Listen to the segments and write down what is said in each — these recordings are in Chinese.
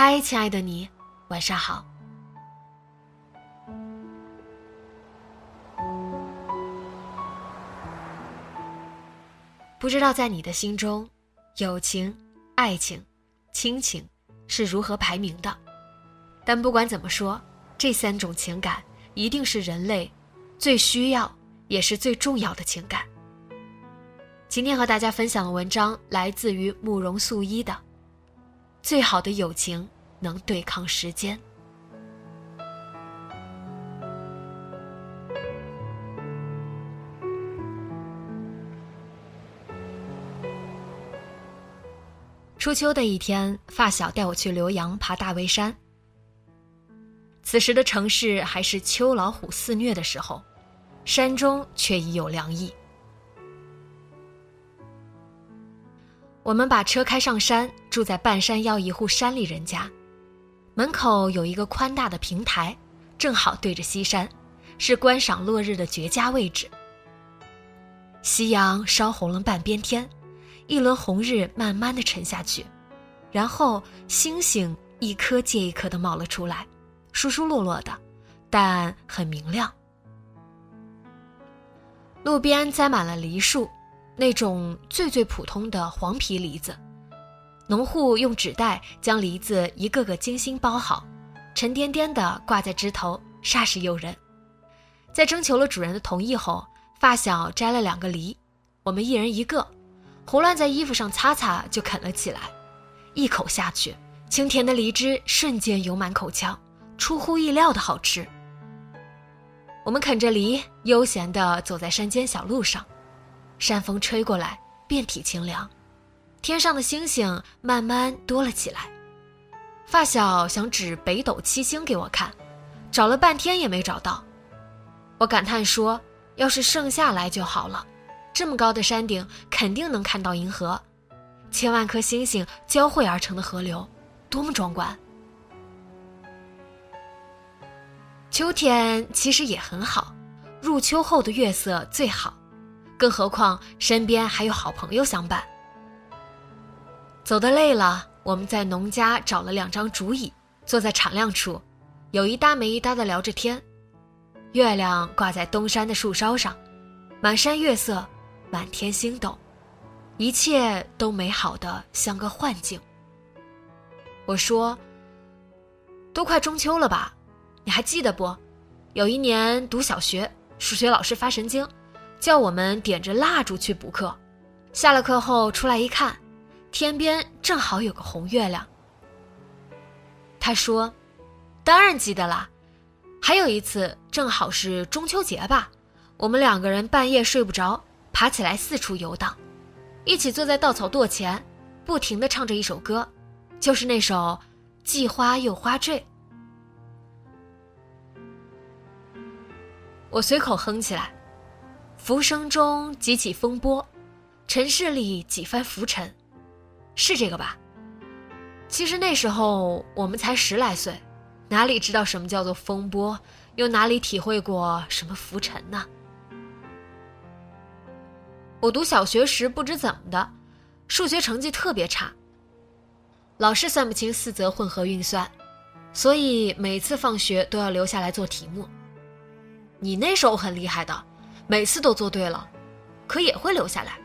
嗨，亲爱的你，晚上好。不知道在你的心中，友情、爱情、亲情是如何排名的？但不管怎么说，这三种情感一定是人类最需要也是最重要的情感。今天和大家分享的文章来自于慕容素一的。最好的友情能对抗时间。初秋的一天，发小带我去浏阳爬大围山。此时的城市还是秋老虎肆虐的时候，山中却已有凉意。我们把车开上山，住在半山腰一户山里人家，门口有一个宽大的平台，正好对着西山，是观赏落日的绝佳位置。夕阳烧红了半边天，一轮红日慢慢的沉下去，然后星星一颗接一颗的冒了出来，疏疏落落的，但很明亮。路边栽满了梨树。那种最最普通的黄皮梨子，农户用纸袋将梨子一个个精心包好，沉甸甸的挂在枝头，煞是诱人。在征求了主人的同意后，发小摘了两个梨，我们一人一个，胡乱在衣服上擦擦就啃了起来。一口下去，清甜的梨汁瞬间涌满口腔，出乎意料的好吃。我们啃着梨，悠闲地走在山间小路上。山风吹过来，遍体清凉，天上的星星慢慢多了起来。发小想指北斗七星给我看，找了半天也没找到。我感叹说：“要是盛夏来就好了，这么高的山顶肯定能看到银河，千万颗星星交汇而成的河流，多么壮观！”秋天其实也很好，入秋后的月色最好。更何况身边还有好朋友相伴。走得累了，我们在农家找了两张竹椅，坐在敞亮处，有一搭没一搭的聊着天。月亮挂在东山的树梢上，满山月色，满天星斗，一切都美好的像个幻境。我说：“都快中秋了吧？你还记得不？有一年读小学，数学老师发神经。”叫我们点着蜡烛去补课，下了课后出来一看，天边正好有个红月亮。他说：“当然记得啦，还有一次正好是中秋节吧，我们两个人半夜睡不着，爬起来四处游荡，一起坐在稻草垛前，不停的唱着一首歌，就是那首《既花又花坠》。”我随口哼起来。浮生中几起风波，尘世里几番浮沉，是这个吧？其实那时候我们才十来岁，哪里知道什么叫做风波，又哪里体会过什么浮沉呢？我读小学时不知怎么的，数学成绩特别差，老是算不清四则混合运算，所以每次放学都要留下来做题目。你那时候很厉害的。每次都做对了，可也会留下来。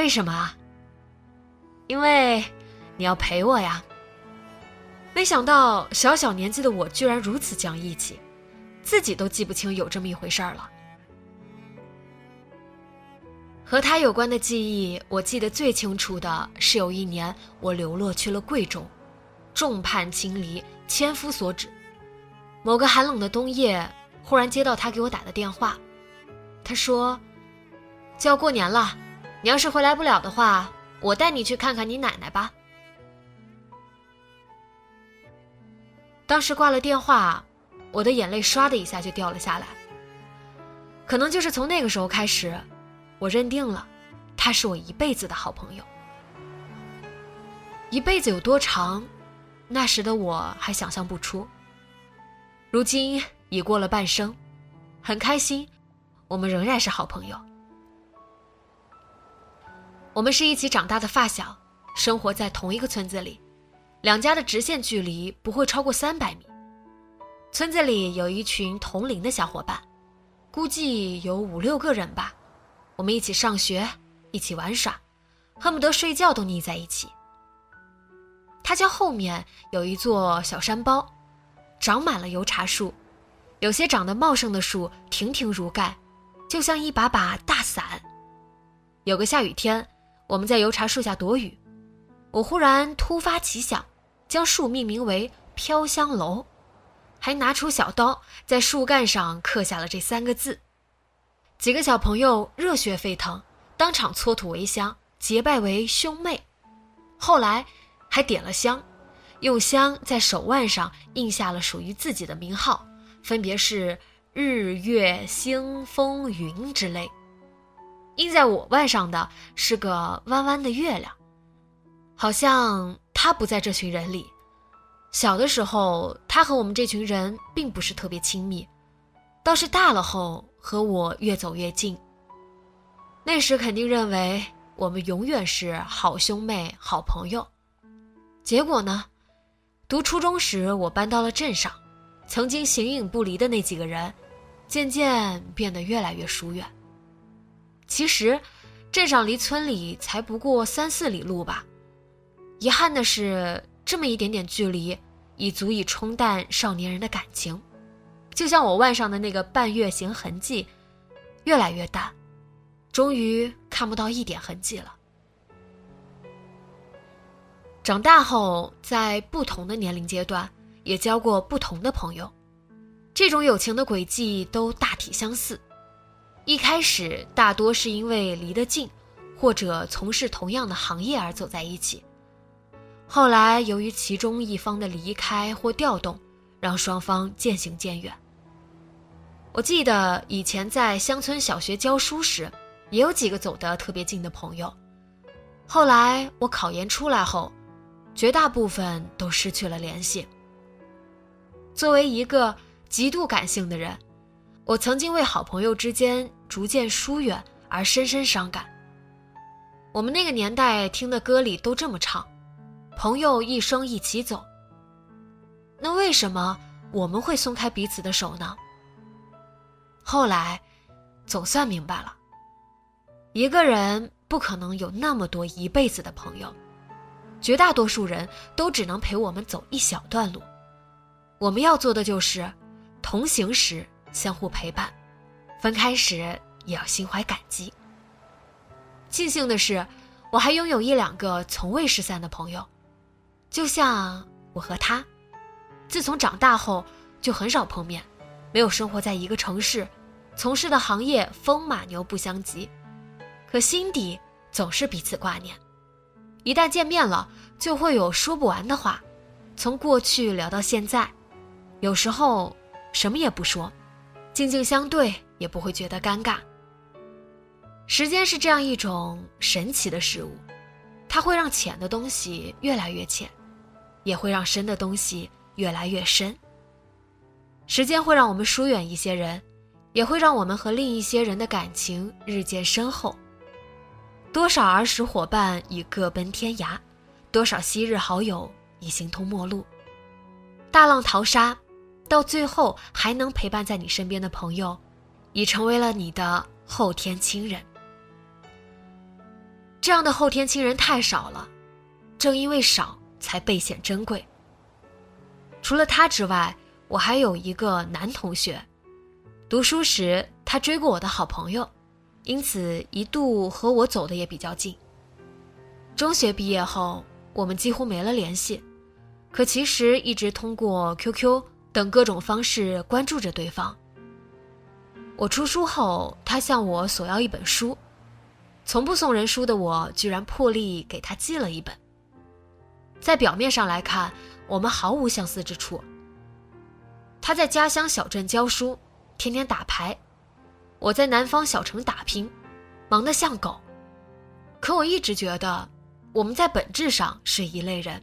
为什么啊？因为你要陪我呀。没想到小小年纪的我居然如此讲义气，自己都记不清有这么一回事儿了。和他有关的记忆，我记得最清楚的是有一年我流落去了贵州，众叛亲离，千夫所指。某个寒冷的冬夜，忽然接到他给我打的电话，他说：“就要过年了，你要是回来不了的话，我带你去看看你奶奶吧。”当时挂了电话，我的眼泪唰的一下就掉了下来。可能就是从那个时候开始，我认定了，他是我一辈子的好朋友。一辈子有多长，那时的我还想象不出。如今已过了半生，很开心，我们仍然是好朋友。我们是一起长大的发小，生活在同一个村子里。两家的直线距离不会超过三百米。村子里有一群同龄的小伙伴，估计有五六个人吧。我们一起上学，一起玩耍，恨不得睡觉都腻在一起。他家后面有一座小山包，长满了油茶树，有些长得茂盛的树亭亭如盖，就像一把把大伞。有个下雨天，我们在油茶树下躲雨，我忽然突发奇想。将树命名为“飘香楼”，还拿出小刀在树干上刻下了这三个字。几个小朋友热血沸腾，当场搓土为香，结拜为兄妹。后来还点了香，用香在手腕上印下了属于自己的名号，分别是日月星风云之类。印在我腕上的是个弯弯的月亮，好像。他不在这群人里。小的时候，他和我们这群人并不是特别亲密，倒是大了后和我越走越近。那时肯定认为我们永远是好兄妹、好朋友。结果呢，读初中时我搬到了镇上，曾经形影不离的那几个人，渐渐变得越来越疏远。其实，镇上离村里才不过三四里路吧。遗憾的是，这么一点点距离，已足以冲淡少年人的感情，就像我腕上的那个半月形痕迹，越来越淡，终于看不到一点痕迹了。长大后，在不同的年龄阶段，也交过不同的朋友，这种友情的轨迹都大体相似。一开始，大多是因为离得近，或者从事同样的行业而走在一起。后来，由于其中一方的离开或调动，让双方渐行渐远。我记得以前在乡村小学教书时，也有几个走得特别近的朋友。后来我考研出来后，绝大部分都失去了联系。作为一个极度感性的人，我曾经为好朋友之间逐渐疏远而深深伤感。我们那个年代听的歌里都这么唱。朋友一生一起走。那为什么我们会松开彼此的手呢？后来，总算明白了，一个人不可能有那么多一辈子的朋友，绝大多数人都只能陪我们走一小段路。我们要做的就是，同行时相互陪伴，分开时也要心怀感激。庆幸的是，我还拥有一两个从未失散的朋友。就像我和他，自从长大后就很少碰面，没有生活在一个城市，从事的行业风马牛不相及，可心底总是彼此挂念。一旦见面了，就会有说不完的话，从过去聊到现在，有时候什么也不说，静静相对也不会觉得尴尬。时间是这样一种神奇的事物，它会让浅的东西越来越浅。也会让深的东西越来越深。时间会让我们疏远一些人，也会让我们和另一些人的感情日渐深厚。多少儿时伙伴已各奔天涯，多少昔日好友已形同陌路。大浪淘沙，到最后还能陪伴在你身边的朋友，已成为了你的后天亲人。这样的后天亲人太少了，正因为少，才倍显珍贵。除了他之外，我还有一个男同学，读书时他追过我的好朋友，因此一度和我走的也比较近。中学毕业后，我们几乎没了联系，可其实一直通过 QQ 等各种方式关注着对方。我出书后，他向我索要一本书。从不送人书的我，居然破例给他寄了一本。在表面上来看，我们毫无相似之处。他在家乡小镇教书，天天打牌；我在南方小城打拼，忙得像狗。可我一直觉得，我们在本质上是一类人。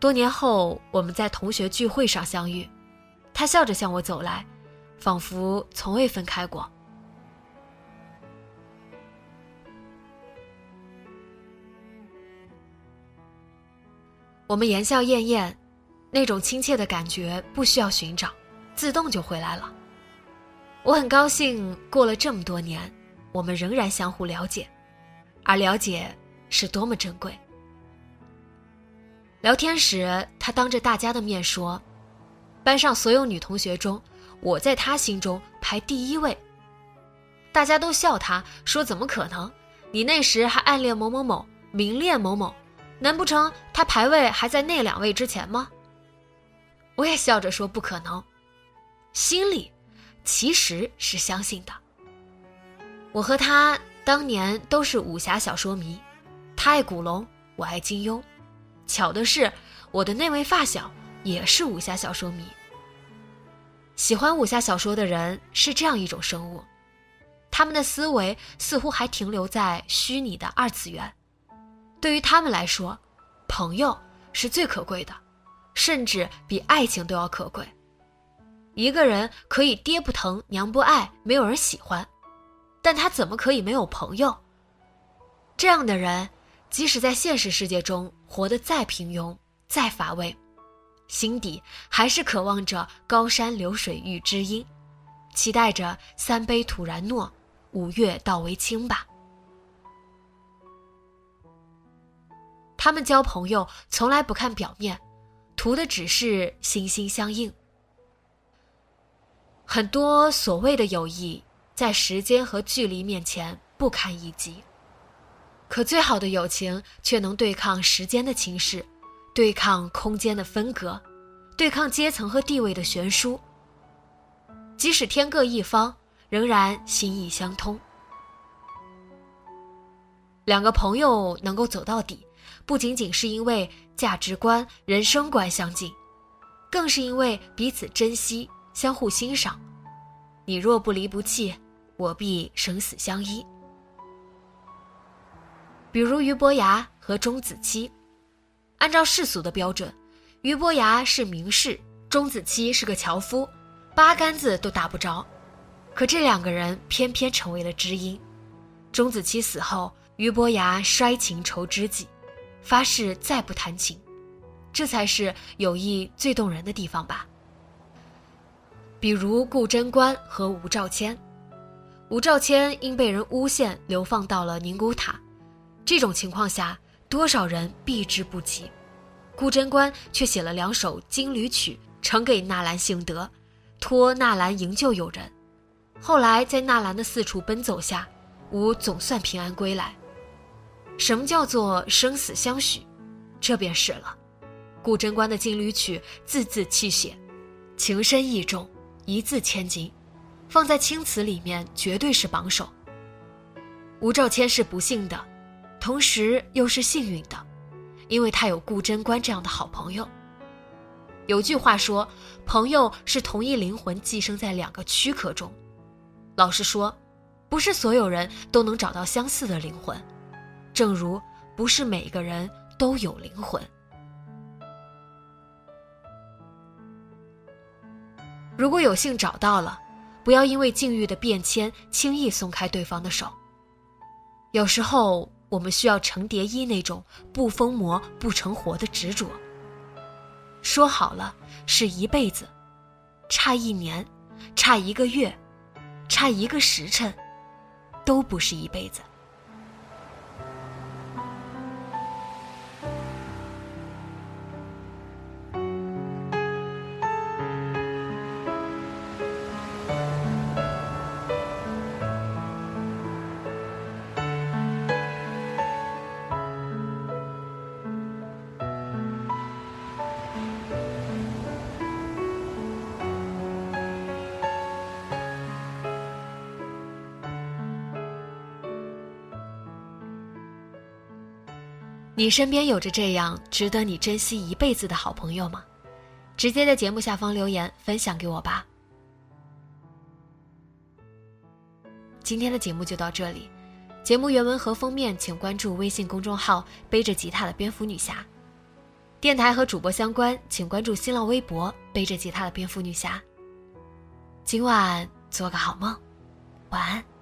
多年后，我们在同学聚会上相遇，他笑着向我走来，仿佛从未分开过。我们言笑晏晏，那种亲切的感觉不需要寻找，自动就回来了。我很高兴，过了这么多年，我们仍然相互了解，而了解是多么珍贵。聊天时，他当着大家的面说：“班上所有女同学中，我在他心中排第一位。”大家都笑他，说：“怎么可能？你那时还暗恋某某某，明恋某某。”难不成他排位还在那两位之前吗？我也笑着说不可能，心里其实是相信的。我和他当年都是武侠小说迷，他爱古龙，我爱金庸。巧的是，我的那位发小也是武侠小说迷。喜欢武侠小说的人是这样一种生物，他们的思维似乎还停留在虚拟的二次元。对于他们来说，朋友是最可贵的，甚至比爱情都要可贵。一个人可以爹不疼娘不爱，没有人喜欢，但他怎么可以没有朋友？这样的人，即使在现实世界中活得再平庸、再乏味，心底还是渴望着高山流水遇知音，期待着三杯吐然诺，五岳道为清吧。他们交朋友从来不看表面，图的只是心心相印。很多所谓的友谊，在时间和距离面前不堪一击，可最好的友情却能对抗时间的侵蚀，对抗空间的分隔，对抗阶层和地位的悬殊。即使天各一方，仍然心意相通。两个朋友能够走到底。不仅仅是因为价值观、人生观相近，更是因为彼此珍惜、相互欣赏。你若不离不弃，我必生死相依。比如俞伯牙和钟子期，按照世俗的标准，俞伯牙是名士，钟子期是个樵夫，八竿子都打不着。可这两个人偏偏成为了知音。钟子期死后，俞伯牙摔情仇知己。发誓再不弹琴，这才是友谊最动人的地方吧。比如顾贞观和吴兆谦，吴兆谦因被人诬陷流放到了宁古塔，这种情况下多少人避之不及，顾贞观却写了两首金缕曲呈给纳兰性德，托纳兰营救友人。后来在纳兰的四处奔走下，吴总算平安归来。什么叫做生死相许？这便是了。顾贞观的金缕曲字字泣血，情深意重，一字千金，放在青词里面绝对是榜首。吴兆谦是不幸的，同时又是幸运的，因为他有顾贞观这样的好朋友。有句话说，朋友是同一灵魂寄生在两个躯壳中。老实说，不是所有人都能找到相似的灵魂。正如不是每个人都有灵魂。如果有幸找到了，不要因为境遇的变迁轻易松开对方的手。有时候我们需要程蝶衣那种不疯魔不成活的执着。说好了是一辈子，差一年，差一个月，差一个时辰，都不是一辈子。你身边有着这样值得你珍惜一辈子的好朋友吗？直接在节目下方留言分享给我吧。今天的节目就到这里，节目原文和封面请关注微信公众号“背着吉他的蝙蝠女侠”，电台和主播相关请关注新浪微博“背着吉他的蝙蝠女侠”。今晚做个好梦，晚安。